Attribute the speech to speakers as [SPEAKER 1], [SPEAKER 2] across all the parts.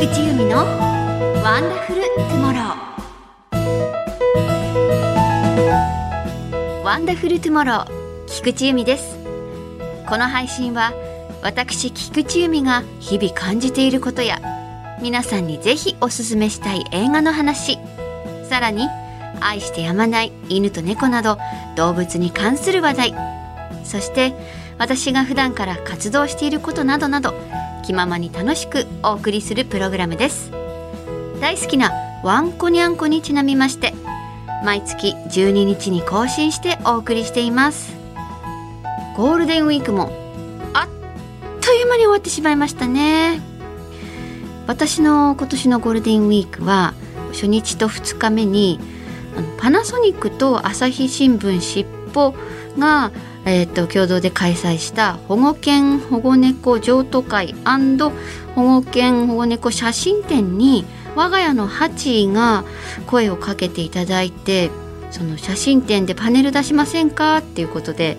[SPEAKER 1] 菊地由美のワンダフルトゥモローワンダフルトゥモロー菊地由美です。この配信は私菊地由美が日々感じていることや皆さんにぜひおすすめしたい映画の話さらに愛してやまない犬と猫など動物に関する話題そして私が普段から活動していることなどなど気ままに楽しくお送りするプログラムです。大好きなワンコニャンコにちなみまして毎月12日に更新してお送りしています。ゴールデンウィークもあっという間に終わってしまいましたね。私の今年のゴールデンウィークは初日と2日目にパナソニックと朝日新聞しっぽがえーと、共同で開催した保護犬保護猫譲渡会保護犬保護猫写真展に我が家のハチが声をかけていただいてその写真展でパネル出しませんかっていうことで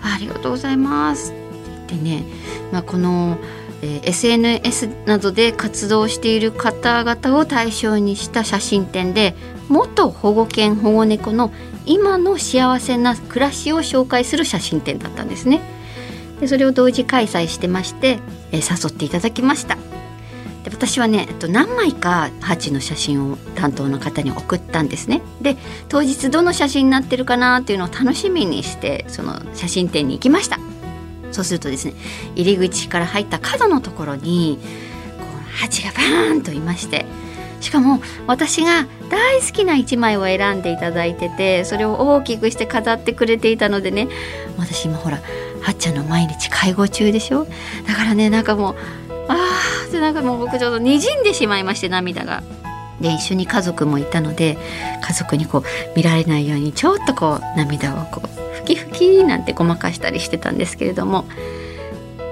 [SPEAKER 1] ありがとうございますって言ってね、まあ、この、えー、SNS などで活動している方々を対象にした写真展で元保護犬保護猫の今の幸せな暮らしを紹介する写真展だったんですね。でそれを同時開催してまして、えー、誘っていただきました。で私はね何枚かハチの写真を担当の方に送ったんですね。で当日どの写真になってるかなっていうのを楽しみにしてその写真展に行きました。そうするとですね入り口から入った角のところにこうハチがバーンといましてしかも私が大好きな1枚を選んでいただいててそれを大きくして飾ってくれていたのでね私今ほらはっちゃんの毎日介護中でしょ？だからねなんかもうああでなんかもう僕ちょっとにじんでしまいまして涙が。で一緒に家族もいたので家族にこう見られないようにちょっとこう涙をこうふきふきなんてごまかしたりしてたんですけれども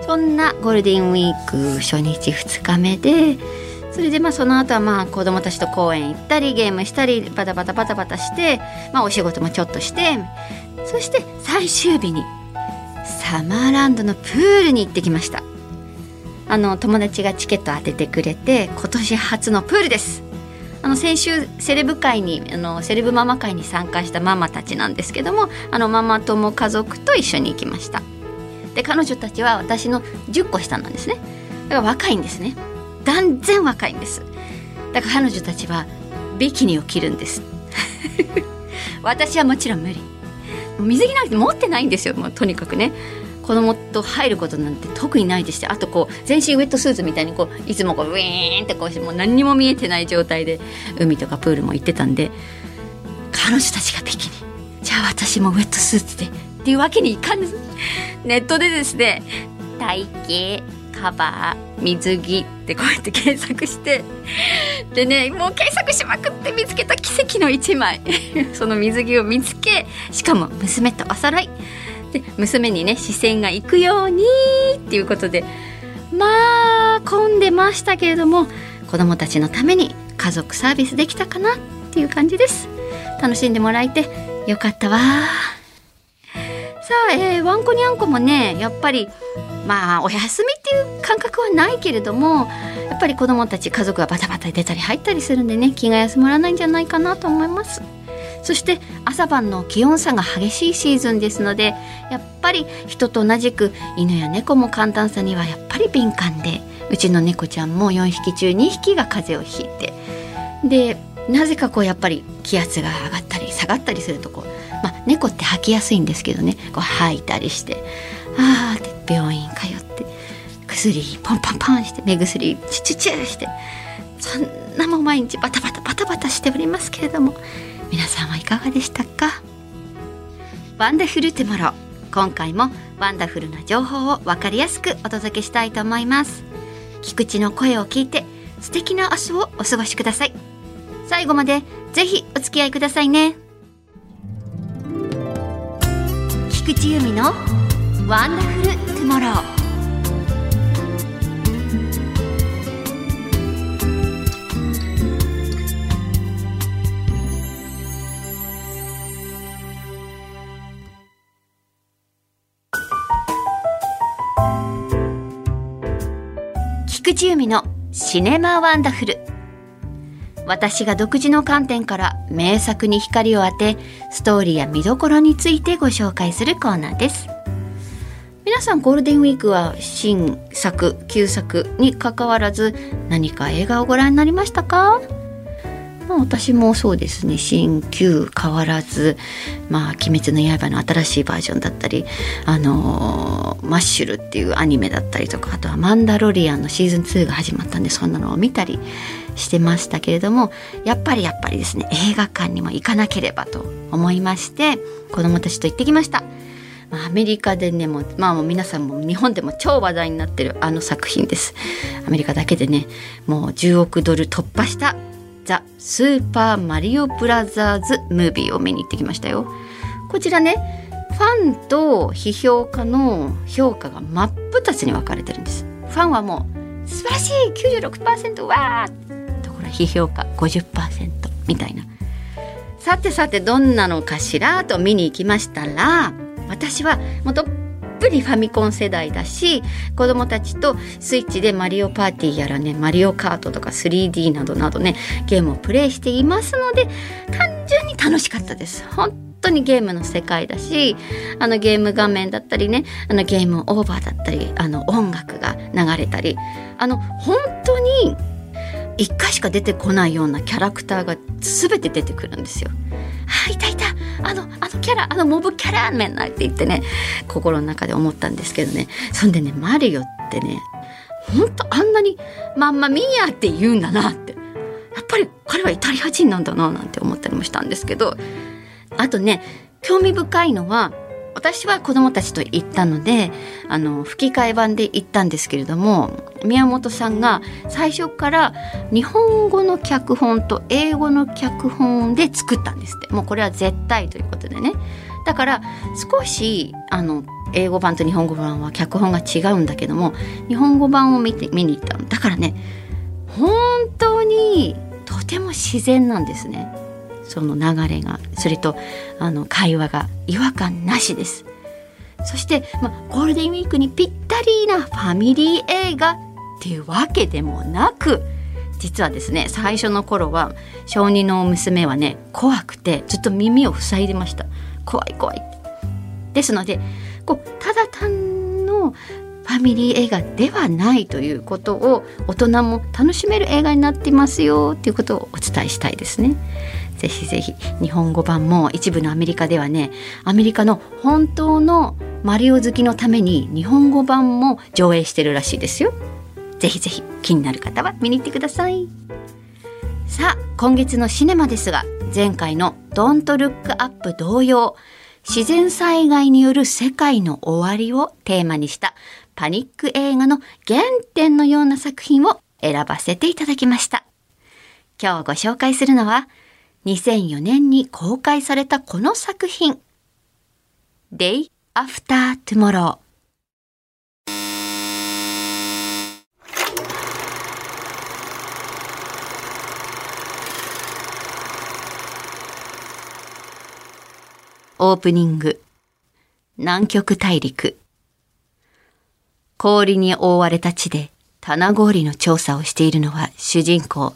[SPEAKER 1] そんなゴールデンウィーク初日2日目でそれでまあその後はまあ子供たちと公園行ったりゲームしたりバタバタバタバタして、まあ、お仕事もちょっとしてそして最終日にサマーランドのプールに行ってきました。あの友達がチケット当ててくれて今年初のプールです。あの先週セレブ会にあのセレブママ会に参加したママたちなんですけどもあのママ友家族と一緒に行きました。で彼女たちは私の10個下なんですね。だから若いんですね。断然若いんです。だから彼女たちはビキニを着るんです。私はもちろん無理。水着なんて持ってないんですよ。もうとにかくね。子供と入ることなんて特にないでしてあとこう全身ウェットスーツみたいにこういつもこうウィーンってこうしもう何にも見えてない状態で海とかプールも行ってたんで彼女たちがビキニ。じゃあ私もウェットスーツでっていうわけにいかんですネットでですね体型カバー水着ってこうやって検索してでねもう検索しまくって見つけた奇跡の1枚。その水着を見つけしかも娘とお揃い。で娘にね視線が行くようにっていうことでまあ混んでましたけれども子供たちのために家族サービスできたかなっていう感じです。楽しんでもらえてよかったわさあ、えー、ワンコニャンコもねやっぱりまあお休みっていう感覚はないけれどもやっぱり子どもたち家族がバタバタ出たり入ったりするんでね気が休まらないんじゃないかなと思います。そして朝晩の気温差が激しいシーズンですのでやっぱり人と同じく犬や猫も寒暖差にはやっぱり敏感でうちの猫ちゃんも4匹中2匹が風邪をひいて。でなぜかこうやっぱり気圧が上がったり下がったりするとこう、まあ、猫って吐きやすいんですけどねこう吐いたりしてああって病院通って薬ポンポンポンして目薬チュチュチュしてそんなも毎日バタバタバタバタしておりますけれども皆さんはいかがでしたか？ワンダフルトゥモロ今回もワンダフルな情報を分かりやすくお届けしたいと思います。菊地の声を聞いて素敵な明日をお過ごしください。最後までぜひお付き合いくださいね。菊地由美のワンダフルトゥモロー菊池由美のシネマワンダフル。私が独自の観点から名作に光を当てストーリーや見どころについてご紹介するコーナーです。皆さんゴールデンウィークは新作旧作に関わらず何か映画をご覧になりましたか？まあ、私もそうですね新旧変わらず「まあ、鬼滅の刃」の新しいバージョンだったり「あのー、マッシュル」っていうアニメだったりとかあとは「マンダロリアン」のシーズン2が始まったんでそんなのを見たりしてましたけれどもやっぱりやっぱりですね映画館にも行かなければと思いまして子供たちと行ってきました。まあ、アメリカでねもう,、まあ、もう皆さんも日本でも超話題になってるあの作品ですアメリカだけでねもう10億ドル突破したザ・スーパーマリオブラザーズ・ムービーを見に行ってきましたよ。こちらね、ファンと批評家の評価が真っ二つに分かれてるんです。ファンはもう素晴らしい96%わーところ批評家50%みたいな。さてさてどんなのかしらと見に行きましたら私はもうどっぷりファミコン世代だし子供たちとスイッチでマリオパーティーやらねマリオカートとか 3D などなどねゲームをプレイしていますので単純に楽しかったです本当にゲームの世界だしあのゲーム画面だったりねあのゲームオーバーだったりあの音楽が流れたりあの本当に1回しか出てこないようなキャラクターが全て出てくるんですよ。あいたいたあのあのキャラあのモブキャラメンなって言ってね心の中で思ったんですけどね。そんでねマリオってねほんとあんなにまんまミーヤって言うんだなって。やっぱり彼はイタリア人なんだななんて思ったりもしたんですけど。あとね興味深いのは私は子供たちと行ったのであの吹き替え版で行ったんですけれども宮本さんが最初から日本語の脚本と英語の脚本で作ったんですって。もうこれは絶対ということでね。だから少しあの英語版と日本語版は脚本が違うんだけども日本語版を見て見に行ったの。だからね本当にとても自然なんですね。その流れがそれとあの会話が違和感なしです。そして、まあ、ゴールデンウィークにぴったりなファミリー映画っていうわけでもなく実はですね最初の頃は小児の娘はね怖くてずっと耳を塞いでました。怖い怖い。ですのでこうただ単のファミリー映画ではないということを大人も楽しめる映画になっていますよっていうことをお伝えしたいですね。ぜひぜひ日本語版も一部のアメリカではねアメリカの本当のマリオ好きのために日本語版も上映してるらしいですよ。ぜひぜひ気になる方は見に行ってください。さあ今月のシネマですが前回の「ドントルックアップ同様自然災害による世界の終わりをテーマにしたパニック映画の原点のような作品を選ばせていただきました。今日ご紹介するのは2004年に公開されたこの作品。Day After Tomorrow オープニング。南極大陸。氷に覆われた地で棚氷の調査をしているのは主人公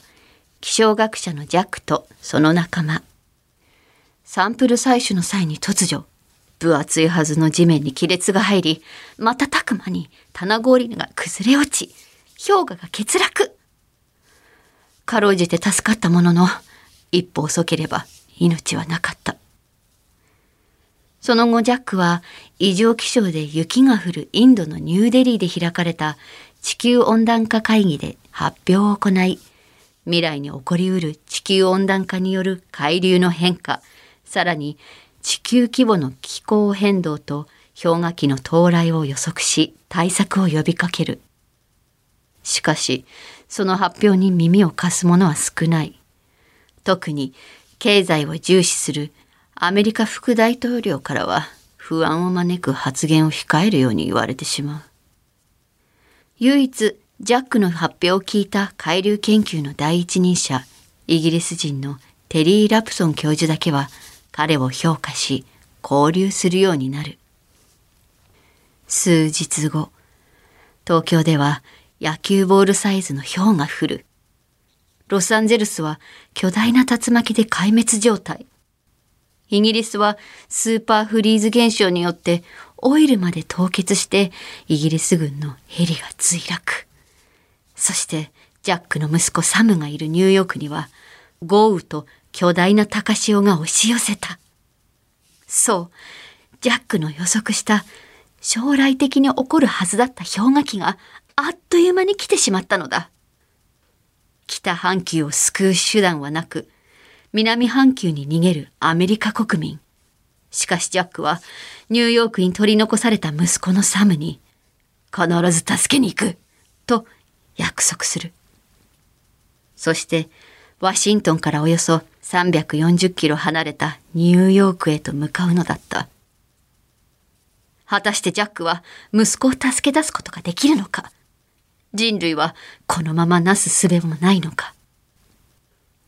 [SPEAKER 1] 気象学者のジャックとその仲間。サンプル採取の際に突如、分厚いはずの地面に亀裂が入り、瞬く間に棚氷が崩れ落ち、氷河が欠落。かろうじて助かったものの、一歩遅ければ命はなかった。その後ジャックは異常気象で雪が降るインドのニューデリーで開かれた地球温暖化会議で発表を行い、未来に起こりうる地球温暖化による海流の変化、さらに地球規模の気候変動と氷河期の到来を予測し対策を呼びかける。しかし、その発表に耳を貸す者は少ない。特に経済を重視するアメリカ副大統領からは不安を招く発言を控えるように言われてしまう。唯一ジャックの発表を聞いた海流研究の第一人者、イギリス人のテリー・ラプソン教授だけは彼を評価し、交流するようになる。数日後、東京では野球ボールサイズの氷が降る。ロサンゼルスは巨大な竜巻で壊滅状態。イギリスはスーパーフリーズ現象によってオイルまで凍結してイギリス軍のヘリが墜落。そしてジャックの息子サムがいるニューヨークには豪雨と巨大な高潮が押し寄せた。そう、ジャックの予測した将来的に起こるはずだった氷河期があっという間に来てしまったのだ。北半球を救う手段はなく、南半球に逃げるアメリカ国民。しかしジャックはニューヨークに取り残された息子のサムに必ず助けに行くと約束する。そしてワシントンからおよそ340キロ離れたニューヨークへと向かうのだった。果たしてジャックは息子を助け出すことができるのか人類はこのままなすすべもないのか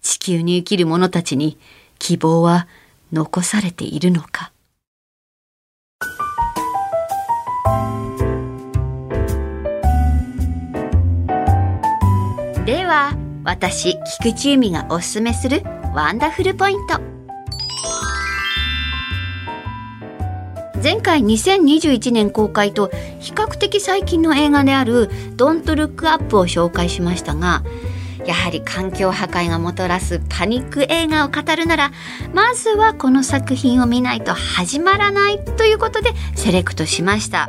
[SPEAKER 1] 地球に生きる者たちに希望は残されているのか私菊池由美がおすすめするワンダフルポイント。前回2021年公開と比較的最近の映画である「ドントルックアップを紹介しましたがやはり環境破壊がもたらすパニック映画を語るならまずはこの作品を見ないと始まらないということでセレクトしました。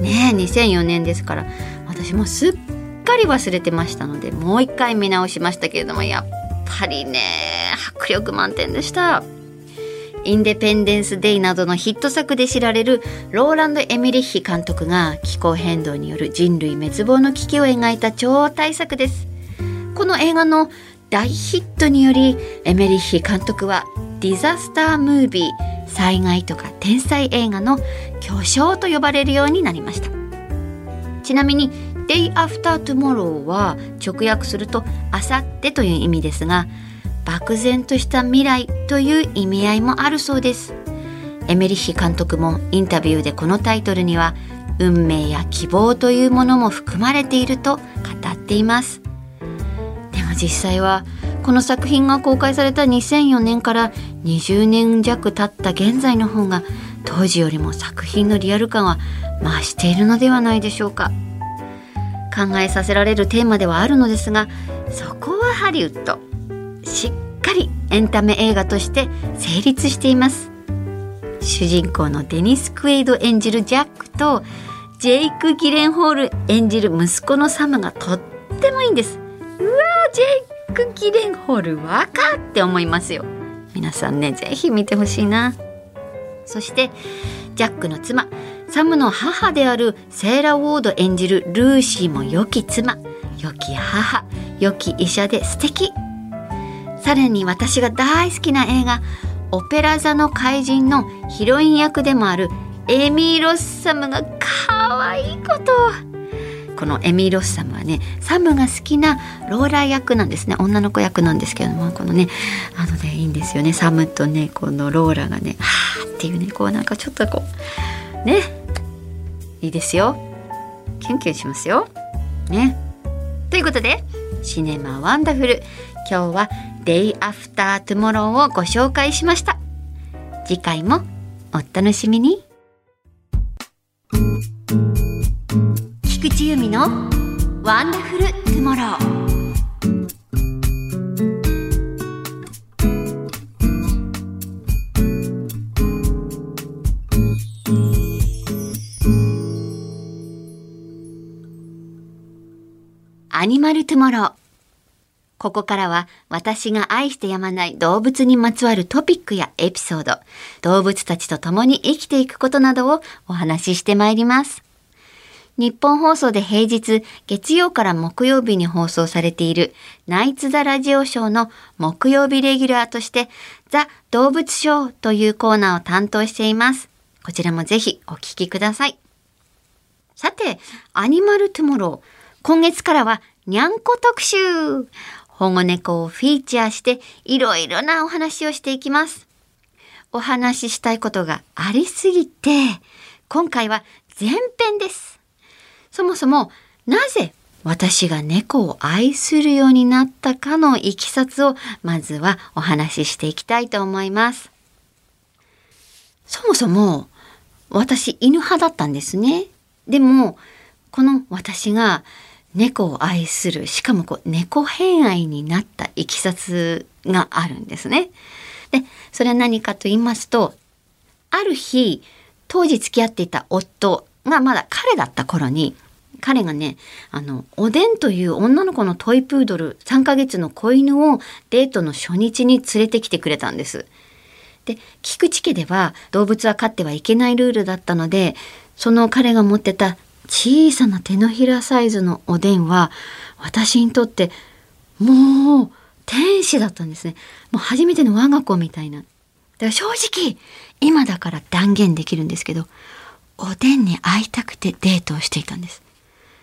[SPEAKER 1] ねえ2004年ですから私もすっかり忘れてましたのでもう一回見直しましたけれどもやっぱりね迫力満点でした。インデペンデンス・デイなどのヒット作で知られるローランド・エミリッヒ監督が気候変動による人類滅亡の危機を描いた超大作です。この映画の大ヒットによりエメリッヒ監督はディザスタームービー災害とか天才映画の巨匠と呼ばれるようになりました。ちなみに Day After Tomorrow は直訳するとあさってという意味ですが漠然とした未来という意味合いもあるそうです。エメリッヒ監督もインタビューでこのタイトルには運命や希望というものも含まれていると語っています。でも実際はこの作品が公開された2004年から20年弱経った現在の方が当時よりも作品のリアル感は増しているのではないでしょうか。考えさせられるテーマではあるのですがそこはハリウッドしっかりエンタメ映画として成立しています。主人公のデニス・クエイド演じるジャックとジェイク・ギレンホール演じる息子のサムがとってもいいんです。うわジェイク・ギレンホール若って思いますよ。皆さんねぜひ見てほしいな。そしてジャックの妻サムの母であるセーラ・ウォード演じるルーシーも良き妻。良き母。良き医者で素敵。さらに私が大好きな映画「オペラ座の怪人」のヒロイン役でもあるエミー・ロッサムが可愛いこと。このエミー・ロッサムはねサムが好きなローラー役なんですね。女の子役なんですけどもこのねあのねいいんですよね。サムとねこのローラがねはーっていうねこうなんかちょっとこうね。いいですよ。キュンキュンしますよ。ね。ということでシネマワンダフル。今日はデイアフタートゥモローをご紹介しました。次回もお楽しみに。菊地由美のワンダフルトゥモローアニマルトゥモローここからは私が愛してやまない動物にまつわるトピックやエピソード、動物たちと共に生きていくことなどをお話ししてまいります。日本放送で平日月曜から木曜日に放送されているナイツ・ザ・ラジオショーの木曜日レギュラーとしてザ・動物ショーというコーナーを担当しています。こちらもぜひお聞きください。さて、アニマルトゥモロー。今月からはにゃんこ特集。保護猫をフィーチャーしていろいろなお話をしていきます。お話ししたいことがありすぎて、今回は前編です。そもそもなぜ私が猫を愛するようになったかのいきさつをまずはお話ししていきたいと思います。そもそも私犬派だったんですね。でもこの私が猫を愛するしかもこう猫偏愛になったいきさつがあるんですね。でそれは何かと言いますとある日当時付き合っていた夫がまだ彼だった頃に彼がねあのおでんという女の子のトイプードル3ヶ月の子犬をデートの初日に連れてきてくれたんです。で菊池家では動物は飼ってはいけないルールだったのでその彼が持ってた小さな手のひらサイズのおでんは私にとってもう天使だったんですね。もう初めての我が子みたいな。だから正直今だから断言できるんですけどおでんに会いたくてデートをしていたんです。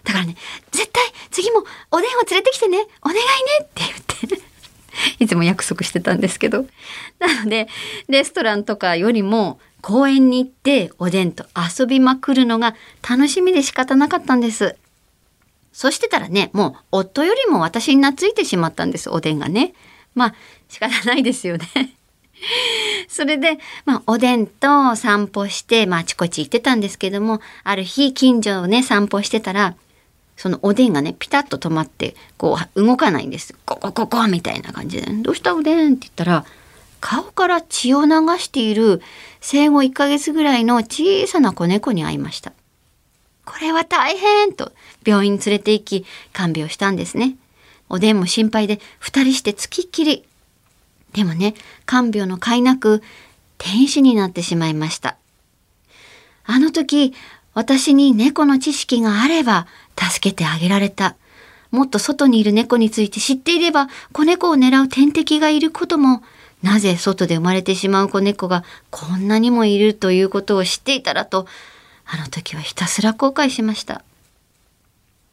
[SPEAKER 1] だからね絶対次もおでんを連れてきてねお願いねって言っていつも約束してたんですけどなのでレストランとかよりも公園に行っておでんと遊びまくるのが楽しみで仕方なかったんです。そしてたらね、もう夫よりも私に懐いてしまったんです、おでんがね。まあ仕方ないですよね。それで、まあ、おでんと散歩して、まあ、あちこち行ってたんですけども、ある日、近所をね、散歩してたら、そのおでんがね、ピタッと止まって、こう、動かないんです。ココココみたいな感じで、どうしたおでん？って言ったら、顔から血を流している生後1ヶ月ぐらいの小さな子猫に会いました。これは大変と病院に連れて行き看病したんですね。おでんも心配で2人してつきっきり。でもね、看病の甲斐なく天使になってしまいました。あの時、私に猫の知識があれば助けてあげられた。もっと外にいる猫について知っていれば子猫を狙う天敵がいることもなぜ外で生まれてしまう子猫がこんなにもいるということを知っていたらとあの時はひたすら後悔しました。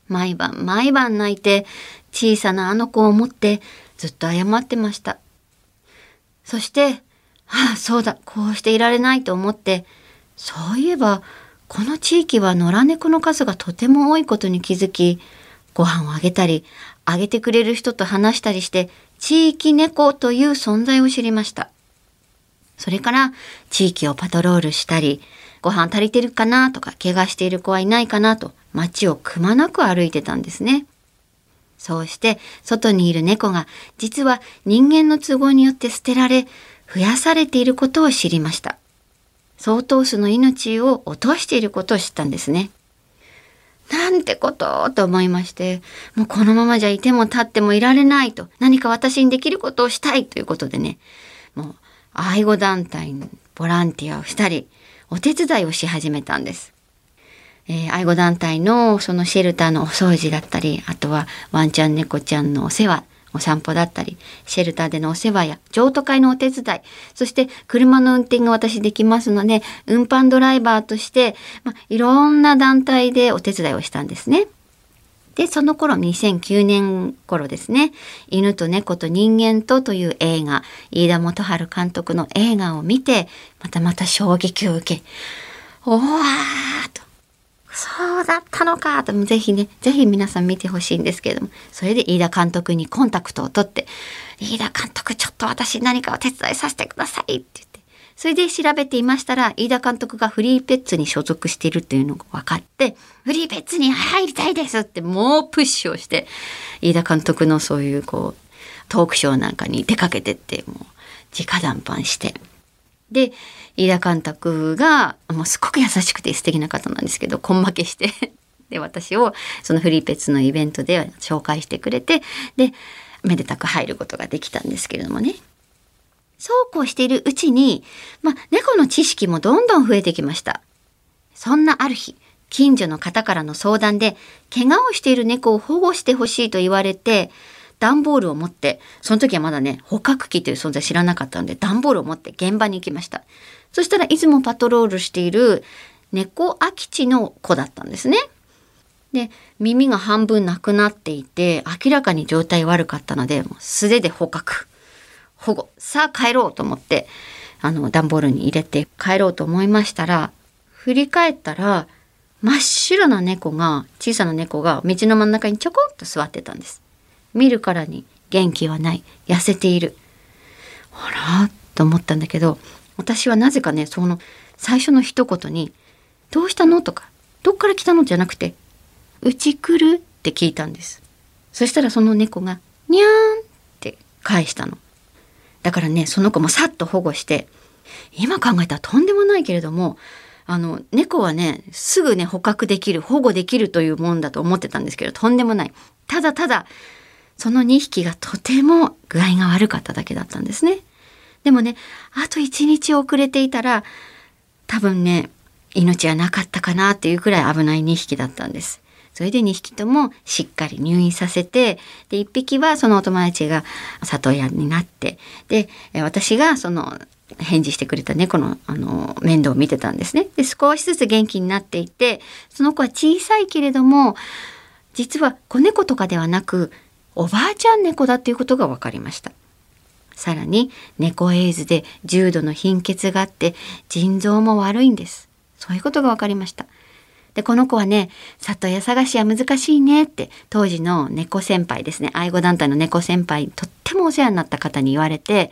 [SPEAKER 1] 毎晩毎晩泣いて小さなあの子を思ってずっと謝ってました。そして、ああ、そうだ、こうしていられないと思って、そういえば、この地域は野良猫の数がとても多いことに気づき、ご飯をあげたり、あげてくれる人と話したりして、地域猫という存在を知りました。それから地域をパトロールしたり、ご飯足りてるかなとか、怪我している子はいないかなと、街をくまなく歩いてたんですね。そうして外にいる猫が実は人間の都合によって捨てられ増やされていることを知りました。相当数の命を落としていることを知ったんですね。なんてことと思いまして、もうこのままじゃいても立ってもいられないと、何か私にできることをしたいということでね、もう愛護団体のボランティアをしたり、お手伝いをし始めたんです。えー、愛護団体のそのシェルターのお掃除だったり、あとはワンちゃん猫ちゃんのお世話、お散歩だったり、シェルターでのお世話や譲渡会のお手伝い、そして車の運転が私できますので、運搬ドライバーとして、まあ、いろんな団体でお手伝いをしたんですね。で、その頃、2009年頃ですね、犬と猫と人間とという映画、飯田元春監督の映画を見て、またまた衝撃を受け、おわーと、そうだったのかと、ぜひね、ぜひ皆さん見てほしいんですけれども、それで飯田監督にコンタクトを取って、飯田監督ちょっと私何かお手伝いさせてくださいって言って、それで調べていましたら、飯田監督がフリーペッツに所属しているというのが分かって、フリーペッツに入りたいですってもうプッシュをして、飯田監督のそういうこう、トークショーなんかに出かけてって、もう直談判して、で、飯田監督が、もうすごく優しくて素敵な方なんですけど、根負けして で、私をそのフリーペッツのイベントで紹介してくれて、で、めでたく入ることができたんですけれどもね。そうこうしているうちに、ま、猫の知識もどんどん増えてきました。そんなある日、近所の方からの相談で、怪我をしている猫を保護してほしいと言われて、段ボールを持って、その時はまだね、捕獲器という存在知らなかったので、段ボールを持って現場に行きました。そしたらいつもパトロールしている猫空き地の子だったんですね。で、耳が半分なくなっていて、明らかに状態悪かったので、もう素手で捕獲。保護。さあ帰ろうと思って、あの、段ボールに入れて帰ろうと思いましたら、振り返ったら、真っ白な猫が小さな猫が道の真ん中にちょこんと座ってたんです見るからに元気はない痩せているあらと思ったんだけど私はなぜかねその最初の一言に「どうしたの?」とか「どっから来たの?」じゃなくて「うち来る?」って聞いたんですそしたらその猫が「にゃーん」って返したのだからねその子もさっと保護して今考えたらとんでもないけれどもあの猫はねすぐね捕獲できる保護できるというもんだと思ってたんですけどとんでもないただただその2匹がとても具合が悪かっただけだったんですねでもねあと1日遅れていたら多分ね命はなかったかなっていうくらい危ない2匹だったんですそれで2匹ともしっかり入院させてで1匹はそのお友達が里親になってで私がその返事してくれた猫のあの面倒を見てたんですね。で少しずつ元気になっていてその子は小さいけれども実は子猫とかではなくおばあちゃん猫だっていうことが分かりました。さらに猫エイズで重度の貧血があって腎臓も悪いんです。そういうことが分かりました。で、この子はね、里親探しは難しいねって、当時の猫先輩ですね、愛護団体の猫先輩、とってもお世話になった方に言われて、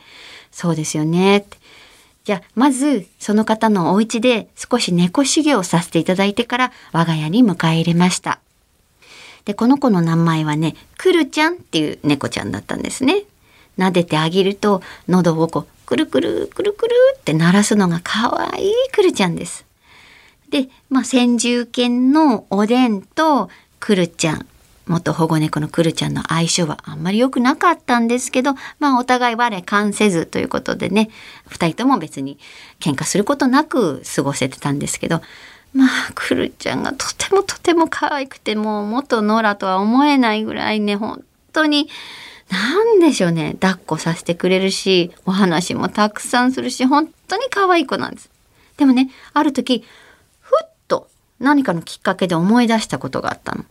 [SPEAKER 1] そうですよねって。じゃあ、まず、その方のお家で少し猫修行をさせていただいてから、我が家に迎え入れました。で、この子の名前はね、くるちゃんっていう猫ちゃんだったんですね。撫でてあげると、喉をこう、くるくるくるくるって鳴らすのが可愛いくるちゃんです。で、まあ、先住犬のおでんとくるちゃん、元保護猫のくるちゃんの相性はあんまり良くなかったんですけど、まあ、お互い我関せずということでね、二人とも別に喧嘩することなく過ごせてたんですけど、まあ、くるちゃんがとてもとても可愛くて、もう元ノラとは思えないぐらいね、本当に、なんでしょうね、抱っこさせてくれるし、お話もたくさんするし、本当に可愛い子なんです。でもね、ある時、ふっと何かのきっかけで思い出したことがあったの。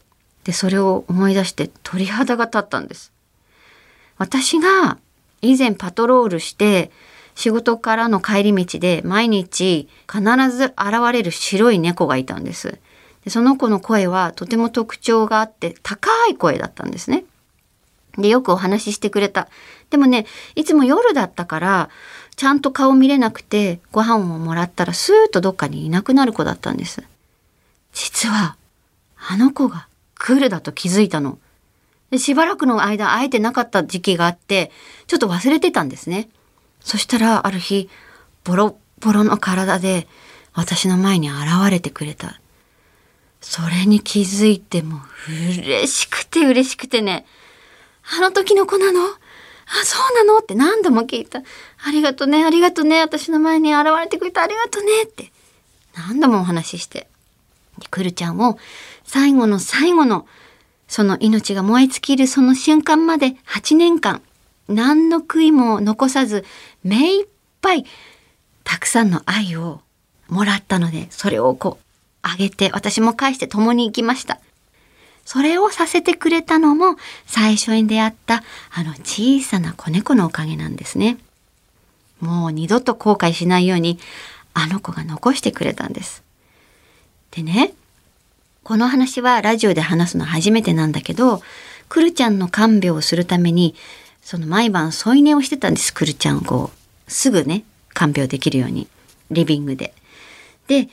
[SPEAKER 1] で、それを思い出して鳥肌が立ったんです。私が以前パトロールして仕事からの帰り道で毎日必ず現れる白い猫がいたんです。でその子の声はとても特徴があって高い声だったんですね。で、よくお話ししてくれた。でもね、いつも夜だったから、ちゃんと顔見れなくて、ご飯をもらったらスーッとどっかにいなくなる子だったんです。実は、あの子がクールだと気づいたの。でしばらくの間会えてなかった時期があって、ちょっと忘れてたんですね。そしたら、ある日、ボロボロの体で私の前に現れてくれた。それに気づいても嬉しくて嬉しくてね、あの時の子なの？あ、そうなの？って何度も聞いた。ありがとね、ありがとね、私の前に現れてくれてありがとねって何度もお話しして。でくるちゃんを最後の最後のその命が燃え尽きるその瞬間まで8年間何の悔いも残さず目いっぱいたくさんの愛をもらったのでそれをこうあげて私も返して共に行きました。それをさせてくれたのも最初に出会ったあの小さな子猫のおかげなんですね。もう二度と後悔しないようにあの子が残してくれたんです。でね、この話はラジオで話すの初めてなんだけど、くるちゃんの看病をするために、その毎晩添い寝をしてたんです、くるちゃんをこう、すぐね、看病できるように、リビングで。で、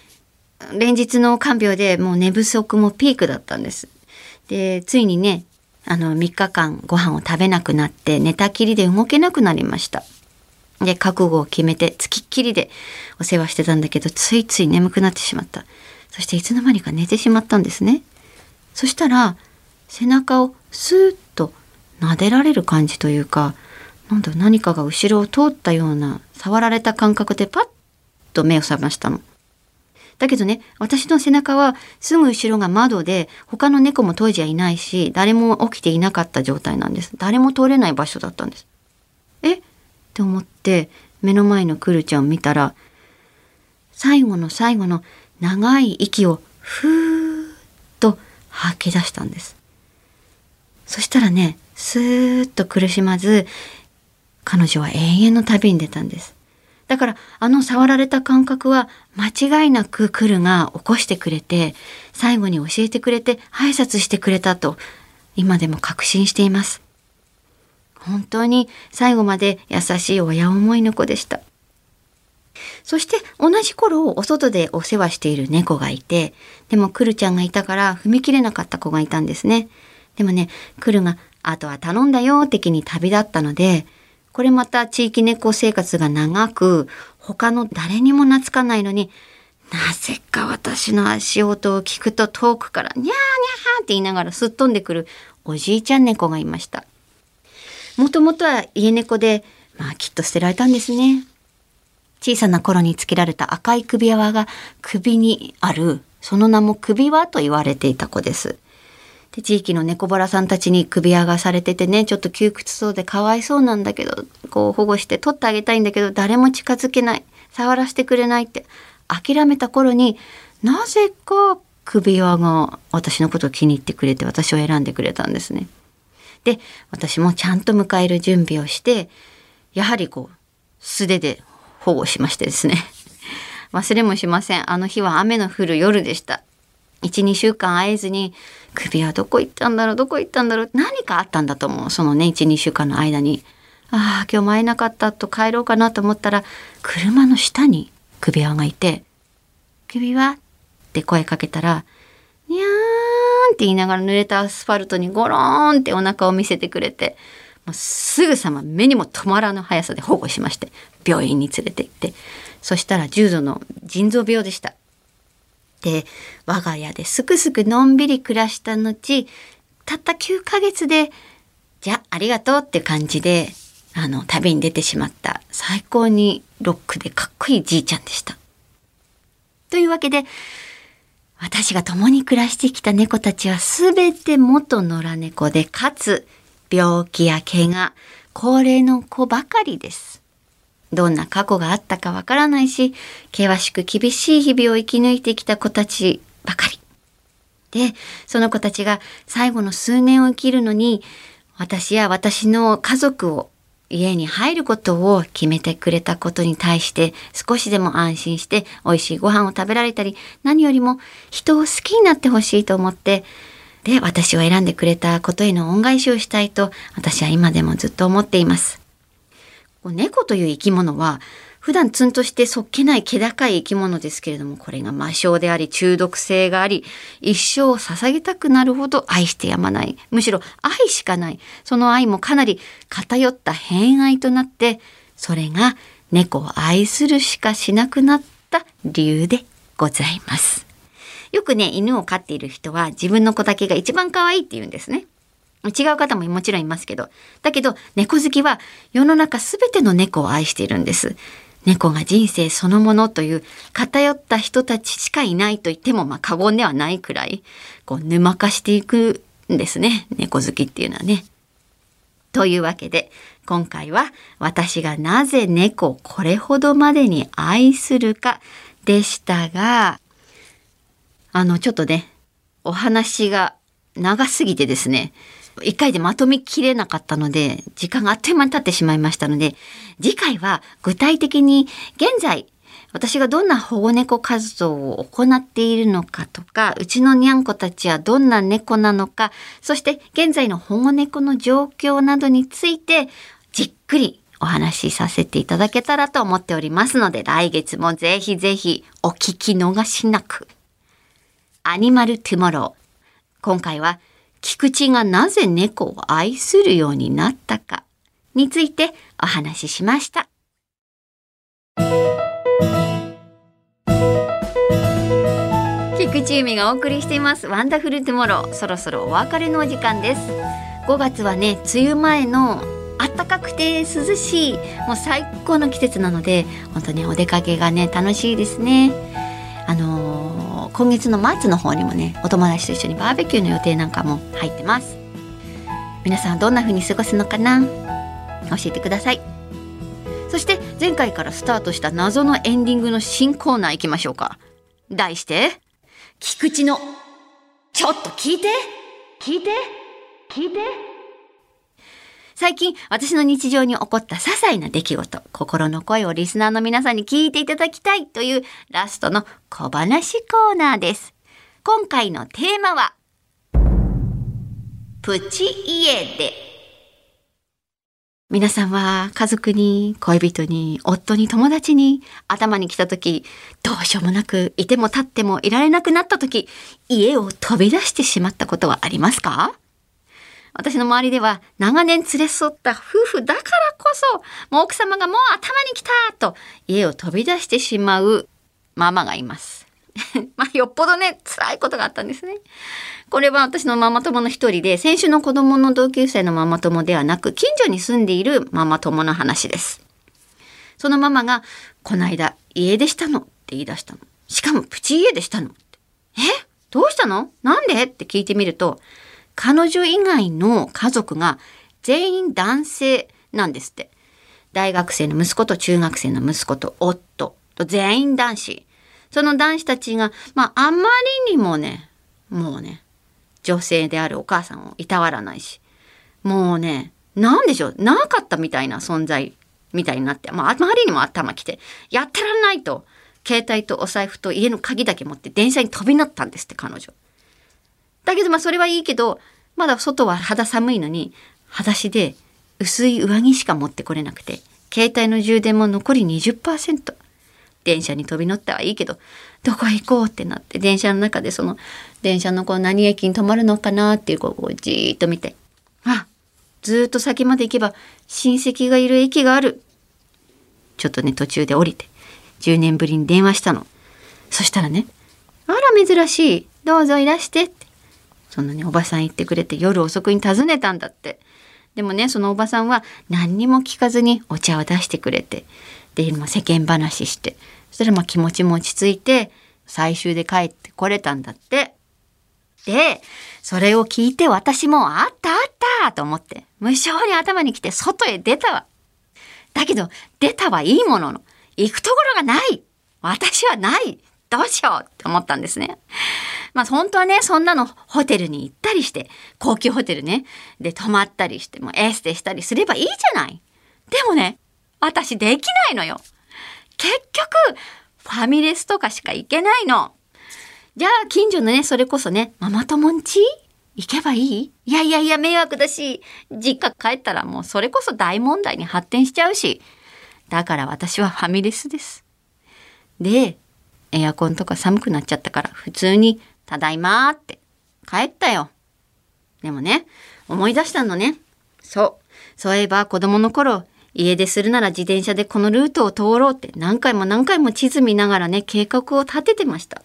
[SPEAKER 1] 連日の看病でもう寝不足もピークだったんです。で、ついにね、あの、3日間ご飯を食べなくなって寝たきりで動けなくなりました。で、覚悟を決めて、つきっきりでお世話してたんだけど、ついつい眠くなってしまった。そしていつの間にか寝てしまったんですね。そしたら背中をスーッと撫でられる感じというかなんだ何かが後ろを通ったような触られた感覚でパッと目を覚ましたの。だけどね私の背中はすぐ後ろが窓で他の猫も当時はいないし誰も起きていなかった状態なんです。誰も通れない場所だったんです。え？って思って目の前のクルちゃんを見たら最後の最後の長い息をふーっと吐き出したんです。そしたらね、スーッと苦しまず、彼女は永遠の旅に出たんです。だからあの触られた感覚は間違いなくクルが起こしてくれて最後に教えてくれて挨拶してくれたと今でも確信しています。本当に最後まで優しい親思いの子でした。そして同じ頃お外でお世話している猫がいてでもクルちゃんがいたから踏み切れなかった子がいたんですね。でもねクルがあとは頼んだよ的に旅立ったのでこれまた地域猫生活が長く、他の誰にも懐かないのに、なぜか私の足音を聞くと遠くからニャーニャーって言いながらすっ飛んでくるおじいちゃん猫がいました。もともとは家猫で、まあきっと捨てられたんですね。小さな頃につけられた赤い首輪が首にある、その名も首輪と言われていた子です。で地域の猫バラさんたちに首輪がされててねちょっと窮屈そうでかわいそうなんだけどこう保護して取ってあげたいんだけど誰も近づけない。触らせてくれないって。諦めた頃になぜか首輪が私のことを気に入ってくれて私を選んでくれたんですね。で私もちゃんと迎える準備をしてやはりこう素手で保護しましてですね。忘れもしません。あの日は雨の降る夜でした。12週間会えずに首はどこ行ったんだろうどこ行ったんだろう何かあったんだと思うそのね12週間の間にああ今日も会えなかったと帰ろうかなと思ったら車の下に首輪がいて「首輪?」って声かけたら「にゃーん」って言いながら濡れたアスファルトにゴローンってお腹を見せてくれてもうすぐさま目にも止まらぬ速さで保護しまして病院に連れて行ってそしたら重度の腎臓病でした。で我が家ですくすくのんびり暮らした後たった9ヶ月でじゃあありがとうって感じであの旅に出てしまった最高にロックでかっこいいじいちゃんでした。というわけで私が共に暮らしてきた猫たちは全て元野良猫でかつ病気や怪我高齢の子ばかりです。どんな過去があったかわからないし、険しく厳しい日々を生き抜いてきた子たちばかり。で、その子たちが最後の数年を生きるのに、私や私の家族を家に入ることを決めてくれたことに対して少しでも安心して美味しいご飯を食べられたり何よりも人を好きになってほしいと思ってで私を選んでくれたことへの恩返しをしたいと私は今でもずっと思っています。猫という生き物は普段ツンとしてそっけない気高い生き物ですけれどもこれが魔性であり中毒性があり一生を捧げたくなるほど愛してやまないむしろ愛しかないその愛もかなり偏った偏愛となってそれが猫を愛するしかしなくなった理由でございます。よくね犬を飼っている人は自分の子だけが一番可愛いって言うんですね。違う方ももちろんいますけど。だけど、猫好きは世の中すべての猫を愛しているんです。猫が人生そのものという偏った人たちしかいないと言ってもまあ過言ではないくらい、こう沼化していくんですね。猫好きっていうのはね。というわけで、今回は私がなぜ猫をこれほどまでに愛するかでしたが、あの、ちょっとね、お話が長すぎてですね、一回でまとめきれなかったので、時間があっという間に経ってしまいましたので、次回は具体的に現在、私がどんな保護猫活動を行っているのかとか、うちのにゃんこたちはどんな猫なのか、そして現在の保護猫の状況などについて、じっくりお話しさせていただけたらと思っておりますので、来月もぜひぜひお聞き逃しなく。アニマルトゥモロー。今回は菊池がなぜ猫を愛するようになったかについてお話ししました。菊地由美がお送りしています。ワンダフルトゥモローそろそろお別れのお時間です。5月はね梅雨前の暖かくて涼しい。もう最高の季節なので本当にお出かけがね楽しいですね。あのー今月の末の方にもねお友達と一緒にバーベキューの予定なんかも入ってます。皆さんどんな風に過ごすのかな？教えてください。そして前回からスタートした謎のエンディングの新コーナー行きましょうか。題して菊池のちょっと聞いて。聞いて。聞いて。最近私の日常に起こった些細な出来事、心の声をリスナーの皆さんに聞いていただきたいというラストの小話コーナーです。今回のテーマは、プチ家で。皆さんは家族に、恋人に、夫に、友達に頭に来た時、どうしようもなくいても立ってもいられなくなった時、家を飛び出してしまったことはありますか？私の周りでは長年連れ添った夫婦だからこそ、もう奥様がもう頭に来たと家を飛び出してしまうママがいます。まあ、よっぽどね、辛いことがあったんですね。これは私のママ友の一人で、先週の子供の同級生のママ友ではなく、近所に住んでいるママ友の話です。そのママが、こないだ家出したの？って言い出したの。しかもプチ家出したの？え？どうしたのなんで？って聞いてみると、彼女以外の家族が全員男性なんですって。大学生の息子と中学生の息子と夫と全員男子。その男子たちが、まあ、あまりにもね、もうね、女性であるお母さんをいたわらないし、もうね、なんでしょう、なかったみたいな存在みたいになって、まあ、あまりにも頭きて、やってらんないと、携帯とお財布と家の鍵だけ持って電車に飛び乗ったんですって、彼女。だけどまあそれはいいけど、まだ外は肌寒いのに、裸足で薄い上着しか持ってこれなくて、携帯の充電も残り20%。電車に飛び乗ったはいいけど、どこへ行こうってなって、電車の中でその、電車のこう何駅に止まるのかなっていうこうじーっと見て、あ、ずっと先まで行けば親戚がいる駅がある。ちょっとね、途中で降りて、10年ぶりに電話したの。そしたらね、あら珍しい。どうぞいらしてって。そんなね、おばさん言ってくれて夜遅くに訪ねたんだって。でもね、そのおばさんは何にも聞かずにお茶を出してくれて、で、まあ、世間話して、そしたらまあ気持ちも落ち着いて、最終で帰ってこれたんだって。で、それを聞いて私もあったあったと思って、無性に頭に来て外へ出たわ。だけど、出たはいいものの、行くところがない私はないどうしようって思ったんですね。まあ本当はね、そんなのホテルに行ったりして、高級ホテルね、で泊まったりして、もエステしたりすればいいじゃない。でもね、私できないのよ。結局、ファミレスとかしか行けないの。じゃあ近所のね、それこそね、ママ友んち行けばいい？いやいやいや迷惑だし、実家帰ったらもうそれこそ大問題に発展しちゃうし。だから私はファミレスです。で、エアコンとか寒くなっちゃったから普通にただいまーって帰ったよ。でもね、思い出したのね。そう。そういえば子供の頃、家出するなら自転車でこのルートを通ろうって何回も何回も地図見ながらね、計画を立ててました。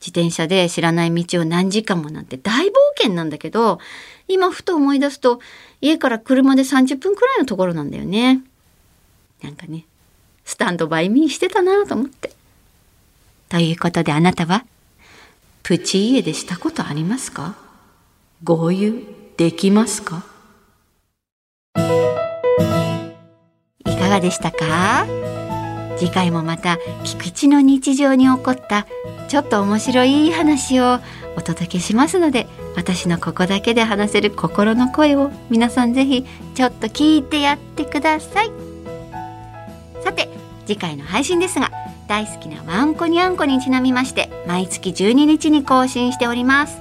[SPEAKER 1] 自転車で知らない道を何時間もなんて大冒険なんだけど、今ふと思い出すと、家から車で30分くらいのところなんだよね。なんかね、スタンドバイミーしてたなと思って。ということであなたは、プチ家でしたことありますか？合流できますか？いかがでしたか？次回もまた菊池の日常に起こったちょっと面白い話をお届けしますので私のここだけで話せる心の声を皆さんぜひちょっと聞いてやってください。さて次回の配信ですが大好きなワンコニャンコにちなみまして毎月12日に更新しております。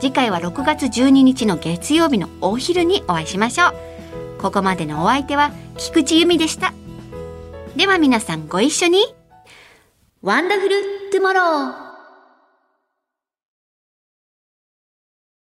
[SPEAKER 1] 次回は6月12日の月曜日のお昼にお会いしましょう。ここまでのお相手は菊池由美でした。では皆さんご一緒に。ワンダフルトゥモロー